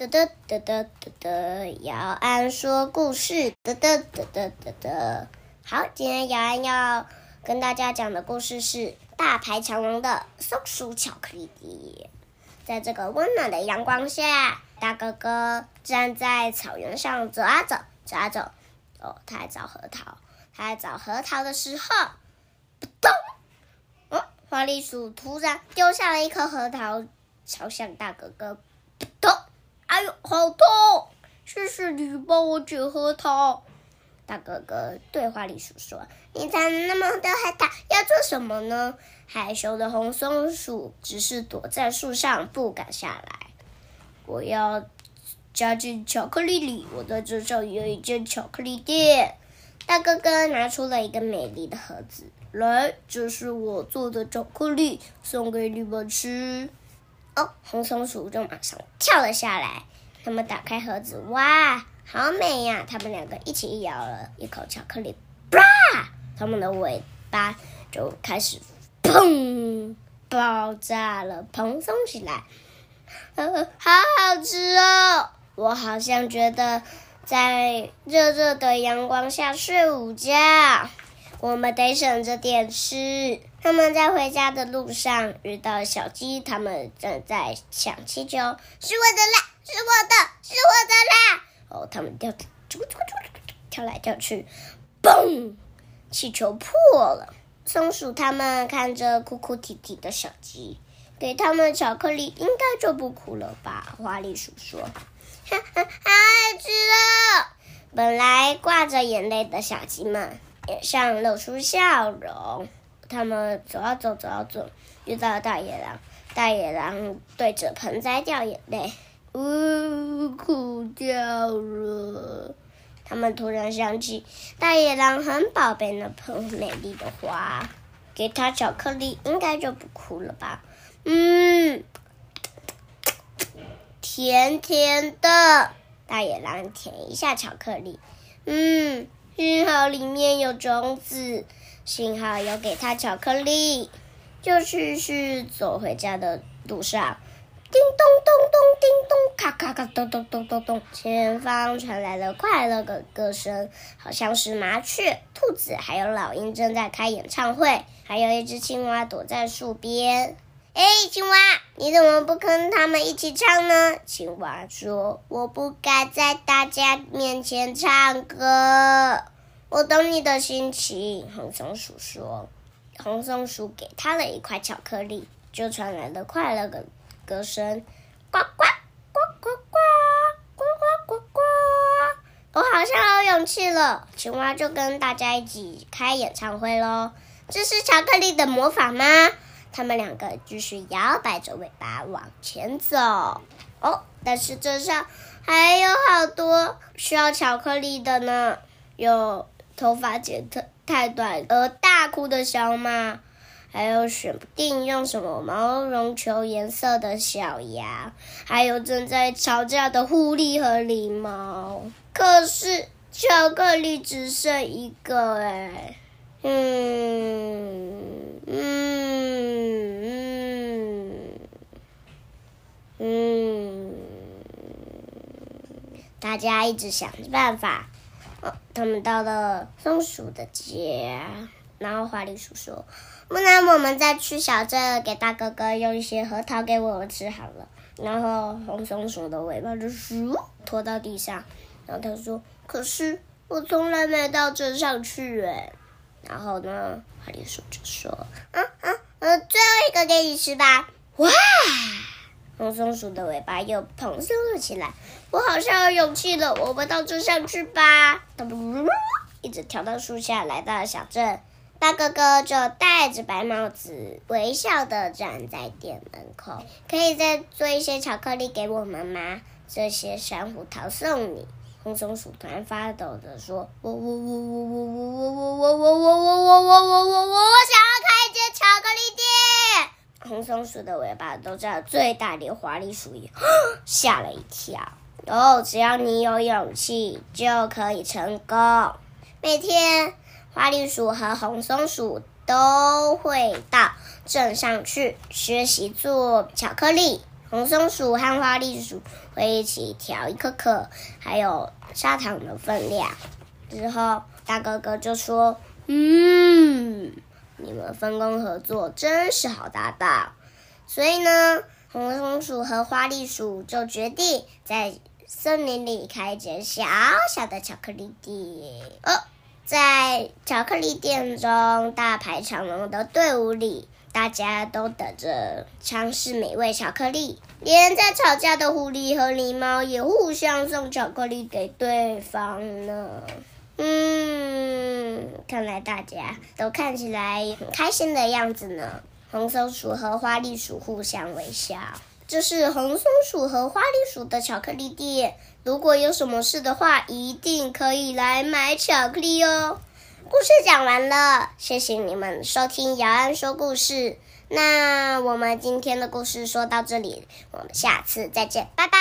得得得得得得，姚安说故事。得得得得得得，好，今天姚安要跟大家讲的故事是大排长龙的松鼠巧克力。在这个温暖的阳光下，大哥哥站在草原上走啊走，走啊走。哦，他在找核桃。他在找核桃的时候，扑通！哦，花栗鼠突然丢下了一颗核桃，朝向大哥哥。扑通！好痛！谢谢你帮我捡核桃。大哥哥对花栗鼠说：“你采那么多核桃要做什么呢？”害羞的红松鼠只是躲在树上，不敢下来。我要加进巧克力里。我在这上有一间巧克力店。大哥哥拿出了一个美丽的盒子，来，这是我做的巧克力，送给你们吃。哦，红松鼠就马上跳了下来。他们打开盒子，哇，好美呀！他们两个一起咬了一口巧克力，啪！他们的尾巴就开始砰爆炸了，蓬松起来。呃，好好吃哦！我好像觉得。在热热的阳光下睡午觉，我们得省着点吃。他们在回家的路上遇到小鸡，他们正在抢气球，是我的啦，是我的，是我的啦！哦，他们跳，跳来跳去，嘣，气球破了。松鼠他们看着哭哭啼啼的小鸡，给他们巧克力，应该就不哭了吧？花栗鼠说。好爱吃了！本来挂着眼泪的小鸡们脸上露出笑容。他们走啊走，走啊走，遇到了大野狼。大野狼对着盆栽掉眼泪，呜，哭掉了。他们突然想起大野狼很宝贝那盆美丽的花，给他巧克力，应该就不哭了吧？嗯。甜甜的，大野狼舔一下巧克力，嗯，幸好里面有种子，幸好有给他巧克力。就继续走回家的路上，叮咚咚咚，叮咚，咔咔咔，咚咚咚咚咚，前方传来了快乐的歌声，好像是麻雀、兔子还有老鹰正在开演唱会，还有一只青蛙躲在树边。哎，青蛙，你怎么不跟他们一起唱呢？青蛙说：“我不该在大家面前唱歌。”我懂你的心情。红松鼠说：“红松鼠给他了一块巧克力，就传来了快乐的歌声，呱呱呱呱呱呱呱呱呱！我好像有勇气了。青蛙就跟大家一起开演唱会喽。这是巧克力的魔法吗？”他们两个继续摇摆着尾巴往前走。哦，但是这上还有好多需要巧克力的呢。有头发剪得太短而大哭的小马，还有选不定用什么毛绒球颜色的小羊，还有正在吵架的狐狸和狸猫。可是巧克力只剩一个哎，嗯嗯。嗯，大家一直想着办法。他们到了松鼠的家，然后花栗鼠说：“不然我们再去小镇给大哥哥用一些核桃给我们吃好了。”然后红松鼠的尾巴就咻拖到地上，然后他说：“可是我从来没有到镇上去哎。”然后呢，花栗鼠就说：“嗯嗯嗯，最后一个给你吃吧。”哇！红松鼠的尾巴又蓬松了起来，我好像有勇气了。我们到镇上去吧！一直跳到树下，来到了小镇。大哥哥就戴着白帽子，微笑的站在店门口。可以再做一些巧克力给我们吗？这些珊瑚桃送你。红松鼠突然发抖的说：“我我我我我我我我我我我我我我我我我想要开一间巧克力店。”红松鼠的尾巴都在最大的华丽鼠，吓了一跳。哦，只要你有勇气，就可以成功。每天，花栗鼠和红松鼠都会到镇上去学习做巧克力。红松鼠和花栗鼠会一起调一颗颗还有砂糖的分量。之后，大哥哥就说：“嗯，分工合作真是好搭档。”所以呢，红松鼠和花栗鼠就决定在森林里开一间小小的巧克力店。哦，在巧克力店中大排长龙的队伍里。大家都等着尝试美味巧克力，连在吵架的狐狸和狸猫也互相送巧克力给对方呢。嗯，看来大家都看起来很开心的样子呢。红松鼠和花栗鼠互相微笑。这是红松鼠和花栗鼠的巧克力店，如果有什么事的话，一定可以来买巧克力哦。故事讲完了，谢谢你们收听姚安说故事。那我们今天的故事说到这里，我们下次再见，拜拜。